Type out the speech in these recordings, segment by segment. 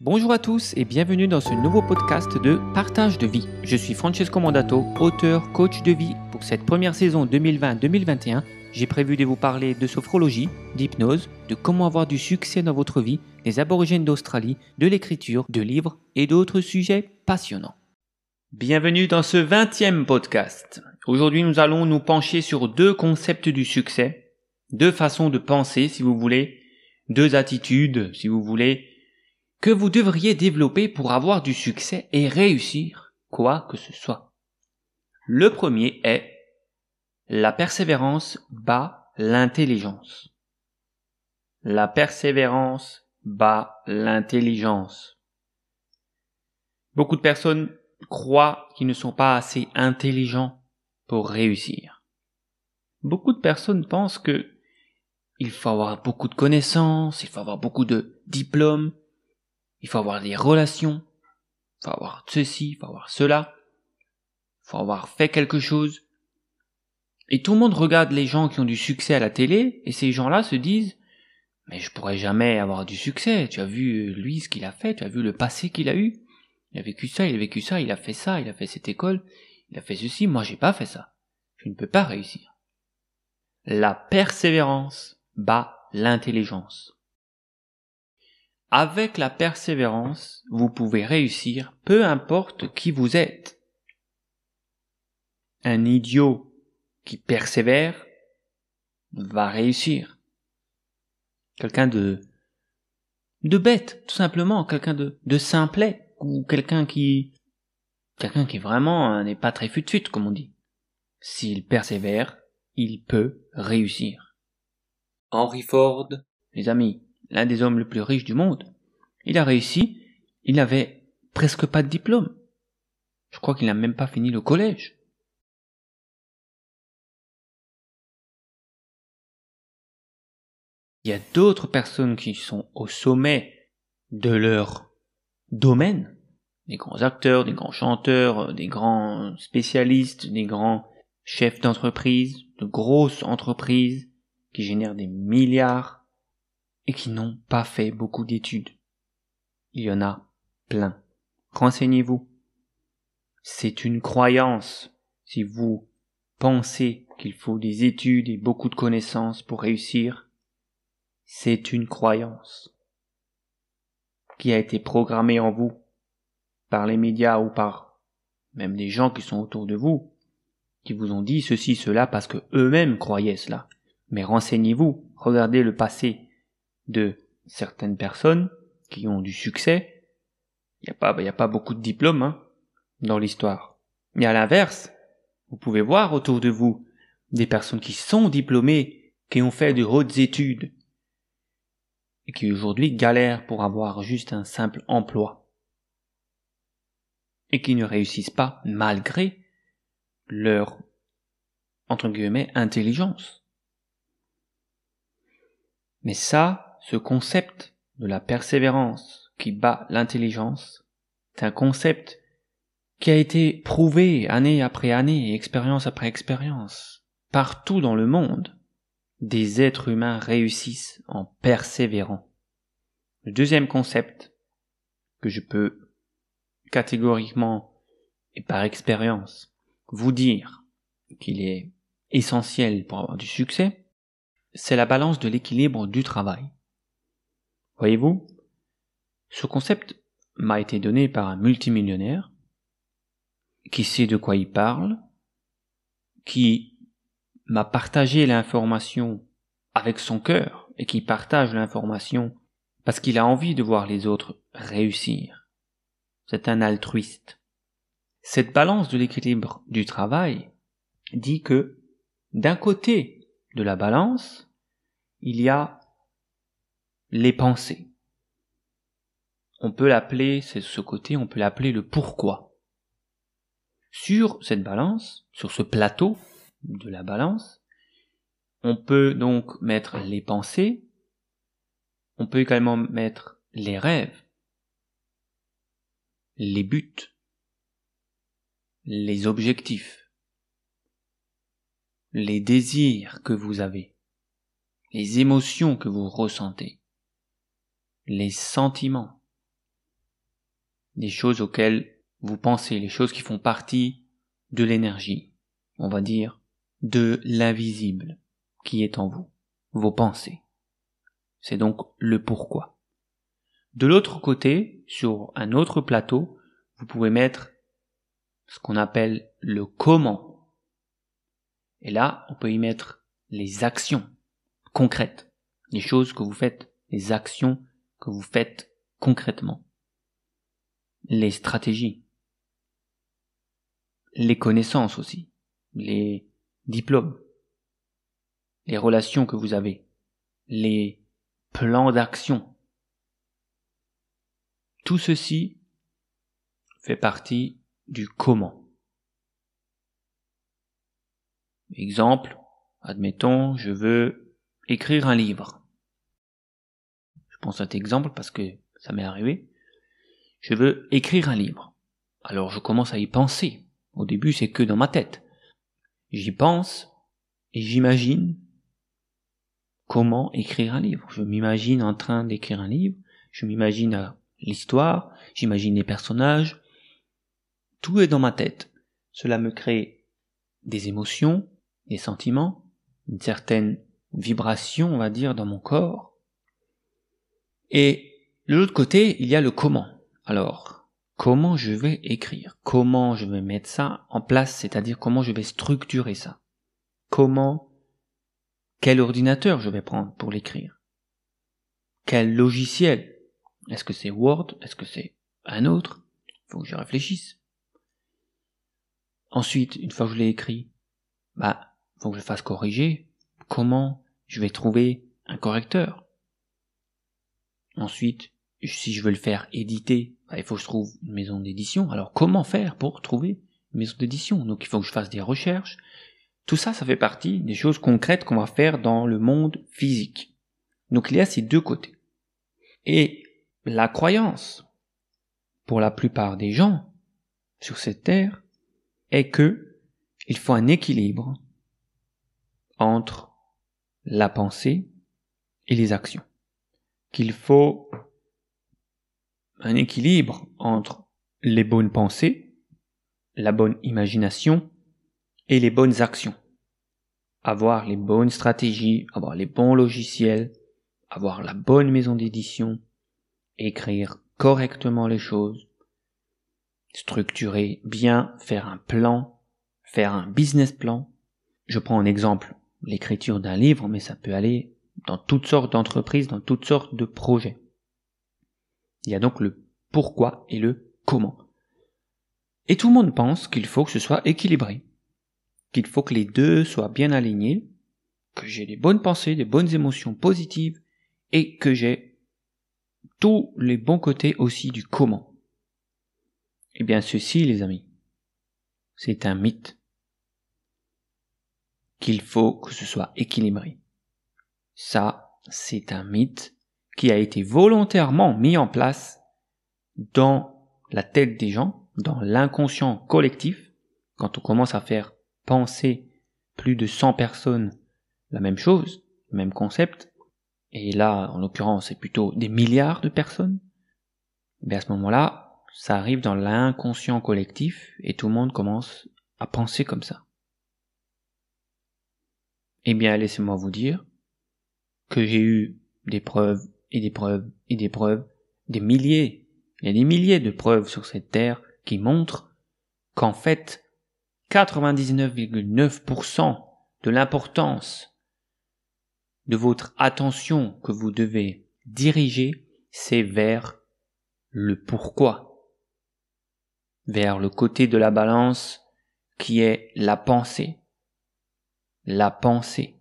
Bonjour à tous et bienvenue dans ce nouveau podcast de Partage de vie. Je suis Francesco Mandato, auteur, coach de vie. Pour cette première saison 2020-2021, j'ai prévu de vous parler de sophrologie, d'hypnose, de comment avoir du succès dans votre vie, des aborigènes d'Australie, de l'écriture, de livres et d'autres sujets passionnants. Bienvenue dans ce 20e podcast. Aujourd'hui, nous allons nous pencher sur deux concepts du succès, deux façons de penser si vous voulez, deux attitudes si vous voulez, que vous devriez développer pour avoir du succès et réussir quoi que ce soit. Le premier est la persévérance bat l'intelligence. La persévérance bat l'intelligence. Beaucoup de personnes croient qu'ils ne sont pas assez intelligents pour réussir. Beaucoup de personnes pensent que il faut avoir beaucoup de connaissances, il faut avoir beaucoup de diplômes, il faut avoir des relations, il faut avoir ceci, il faut avoir cela, il faut avoir fait quelque chose. Et tout le monde regarde les gens qui ont du succès à la télé, et ces gens-là se disent, mais je pourrais jamais avoir du succès, tu as vu lui ce qu'il a fait, tu as vu le passé qu'il a eu, il a vécu ça, il a vécu ça, il a fait ça, il a fait cette école, il a fait ceci, moi j'ai pas fait ça. Je ne peux pas réussir. La persévérance bat l'intelligence. Avec la persévérance, vous pouvez réussir peu importe qui vous êtes. Un idiot qui persévère va réussir. Quelqu'un de de bête, tout simplement, quelqu'un de, de simplet, ou quelqu'un qui quelqu'un qui vraiment euh, n'est pas très fut-fut, comme on dit. S'il persévère, il peut réussir. Henry Ford, les amis, l'un des hommes le plus riches du monde. Il a réussi, il n'avait presque pas de diplôme. Je crois qu'il n'a même pas fini le collège. Il y a d'autres personnes qui sont au sommet de leur domaine, des grands acteurs, des grands chanteurs, des grands spécialistes, des grands chefs d'entreprise, de grosses entreprises qui génèrent des milliards et qui n'ont pas fait beaucoup d'études. Il y en a plein. Renseignez-vous. C'est une croyance. Si vous pensez qu'il faut des études et beaucoup de connaissances pour réussir, c'est une croyance qui a été programmée en vous par les médias ou par même des gens qui sont autour de vous, qui vous ont dit ceci, cela parce que eux-mêmes croyaient cela. Mais renseignez-vous, regardez le passé, de certaines personnes qui ont du succès. Il n'y a pas, il a pas beaucoup de diplômes hein, dans l'histoire. Mais à l'inverse, vous pouvez voir autour de vous des personnes qui sont diplômées, qui ont fait de hautes études, et qui aujourd'hui galèrent pour avoir juste un simple emploi, et qui ne réussissent pas malgré leur, entre guillemets, intelligence. Mais ça, ce concept de la persévérance qui bat l'intelligence est un concept qui a été prouvé année après année, expérience après expérience. Partout dans le monde, des êtres humains réussissent en persévérant. Le deuxième concept que je peux catégoriquement et par expérience vous dire qu'il est essentiel pour avoir du succès, c'est la balance de l'équilibre du travail. Voyez-vous, ce concept m'a été donné par un multimillionnaire qui sait de quoi il parle, qui m'a partagé l'information avec son cœur et qui partage l'information parce qu'il a envie de voir les autres réussir. C'est un altruiste. Cette balance de l'équilibre du travail dit que d'un côté de la balance, il y a les pensées. On peut l'appeler, c'est ce côté, on peut l'appeler le pourquoi. Sur cette balance, sur ce plateau de la balance, on peut donc mettre les pensées, on peut également mettre les rêves, les buts, les objectifs, les désirs que vous avez, les émotions que vous ressentez les sentiments, des choses auxquelles vous pensez, les choses qui font partie de l'énergie, on va dire, de l'invisible qui est en vous, vos pensées. C'est donc le pourquoi. De l'autre côté, sur un autre plateau, vous pouvez mettre ce qu'on appelle le comment. Et là, on peut y mettre les actions concrètes, les choses que vous faites, les actions que vous faites concrètement, les stratégies, les connaissances aussi, les diplômes, les relations que vous avez, les plans d'action. Tout ceci fait partie du comment. Exemple, admettons, je veux écrire un livre. Je à cet exemple parce que ça m'est arrivé. Je veux écrire un livre. Alors je commence à y penser. Au début, c'est que dans ma tête. J'y pense et j'imagine comment écrire un livre. Je m'imagine en train d'écrire un livre, je m'imagine l'histoire, j'imagine les personnages. Tout est dans ma tête. Cela me crée des émotions, des sentiments, une certaine vibration, on va dire, dans mon corps. Et de l'autre côté, il y a le comment. Alors, comment je vais écrire? Comment je vais mettre ça en place, c'est-à-dire comment je vais structurer ça? Comment? Quel ordinateur je vais prendre pour l'écrire? Quel logiciel? Est-ce que c'est Word? Est-ce que c'est un autre? Il faut que je réfléchisse. Ensuite, une fois que je l'ai écrit, bah, faut que je fasse corriger. Comment je vais trouver un correcteur? Ensuite, si je veux le faire éditer, bah, il faut que je trouve une maison d'édition. Alors comment faire pour trouver une maison d'édition? Donc il faut que je fasse des recherches. Tout ça, ça fait partie des choses concrètes qu'on va faire dans le monde physique. Donc il y a ces deux côtés. Et la croyance, pour la plupart des gens sur cette terre, est que il faut un équilibre entre la pensée et les actions. Qu'il faut un équilibre entre les bonnes pensées, la bonne imagination et les bonnes actions. Avoir les bonnes stratégies, avoir les bons logiciels, avoir la bonne maison d'édition, écrire correctement les choses, structurer bien, faire un plan, faire un business plan. Je prends un exemple l'écriture d'un livre, mais ça peut aller dans toutes sortes d'entreprises, dans toutes sortes de projets. Il y a donc le pourquoi et le comment. Et tout le monde pense qu'il faut que ce soit équilibré, qu'il faut que les deux soient bien alignés, que j'ai des bonnes pensées, des bonnes émotions positives, et que j'ai tous les bons côtés aussi du comment. Eh bien ceci, les amis, c'est un mythe qu'il faut que ce soit équilibré. Ça, c'est un mythe qui a été volontairement mis en place dans la tête des gens, dans l'inconscient collectif, quand on commence à faire penser plus de 100 personnes la même chose, le même concept, et là, en l'occurrence, c'est plutôt des milliards de personnes, mais à ce moment-là, ça arrive dans l'inconscient collectif et tout le monde commence à penser comme ça. Eh bien, laissez-moi vous dire que j'ai eu des preuves et des preuves et des preuves, des milliers, il y a des milliers de preuves sur cette terre qui montrent qu'en fait, 99,9% de l'importance de votre attention que vous devez diriger, c'est vers le pourquoi, vers le côté de la balance qui est la pensée, la pensée,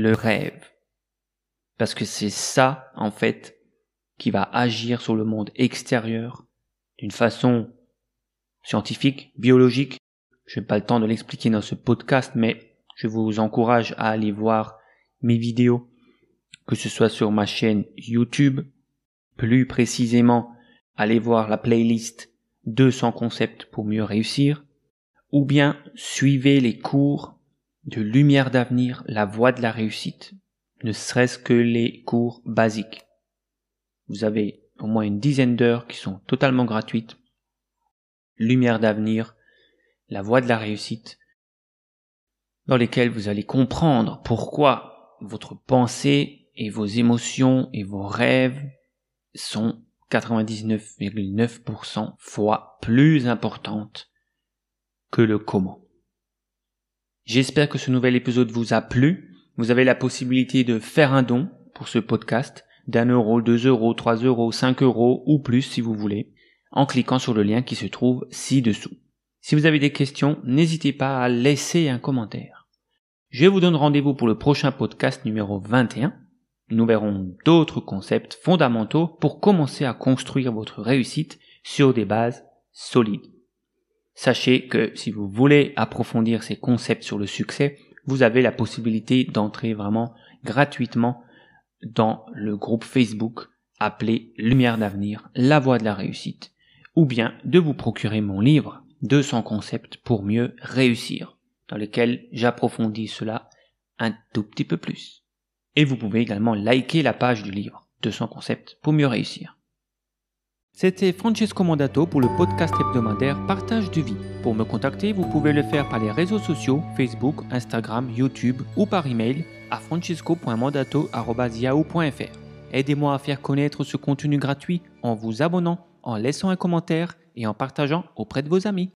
le rêve. Parce que c'est ça, en fait, qui va agir sur le monde extérieur d'une façon scientifique, biologique. Je n'ai pas le temps de l'expliquer dans ce podcast, mais je vous encourage à aller voir mes vidéos, que ce soit sur ma chaîne YouTube, plus précisément, allez voir la playlist 200 concepts pour mieux réussir, ou bien suivez les cours de lumière d'avenir, la voie de la réussite, ne serait-ce que les cours basiques. Vous avez au moins une dizaine d'heures qui sont totalement gratuites. Lumière d'avenir, la voie de la réussite, dans lesquelles vous allez comprendre pourquoi votre pensée et vos émotions et vos rêves sont 99,9% fois plus importantes que le comment. J'espère que ce nouvel épisode vous a plu. Vous avez la possibilité de faire un don pour ce podcast d'un euro, deux euros, trois euros, cinq euros ou plus si vous voulez, en cliquant sur le lien qui se trouve ci-dessous. Si vous avez des questions, n'hésitez pas à laisser un commentaire. Je vous donne rendez-vous pour le prochain podcast numéro 21. Nous verrons d'autres concepts fondamentaux pour commencer à construire votre réussite sur des bases solides. Sachez que si vous voulez approfondir ces concepts sur le succès, vous avez la possibilité d'entrer vraiment gratuitement dans le groupe Facebook appelé Lumière d'avenir, la voie de la réussite, ou bien de vous procurer mon livre 200 concepts pour mieux réussir, dans lequel j'approfondis cela un tout petit peu plus. Et vous pouvez également liker la page du livre 200 concepts pour mieux réussir. C'était Francesco Mandato pour le podcast hebdomadaire Partage de vie. Pour me contacter, vous pouvez le faire par les réseaux sociaux Facebook, Instagram, YouTube ou par email à francesco.mandato.yahoo.fr. Aidez-moi à faire connaître ce contenu gratuit en vous abonnant, en laissant un commentaire et en partageant auprès de vos amis.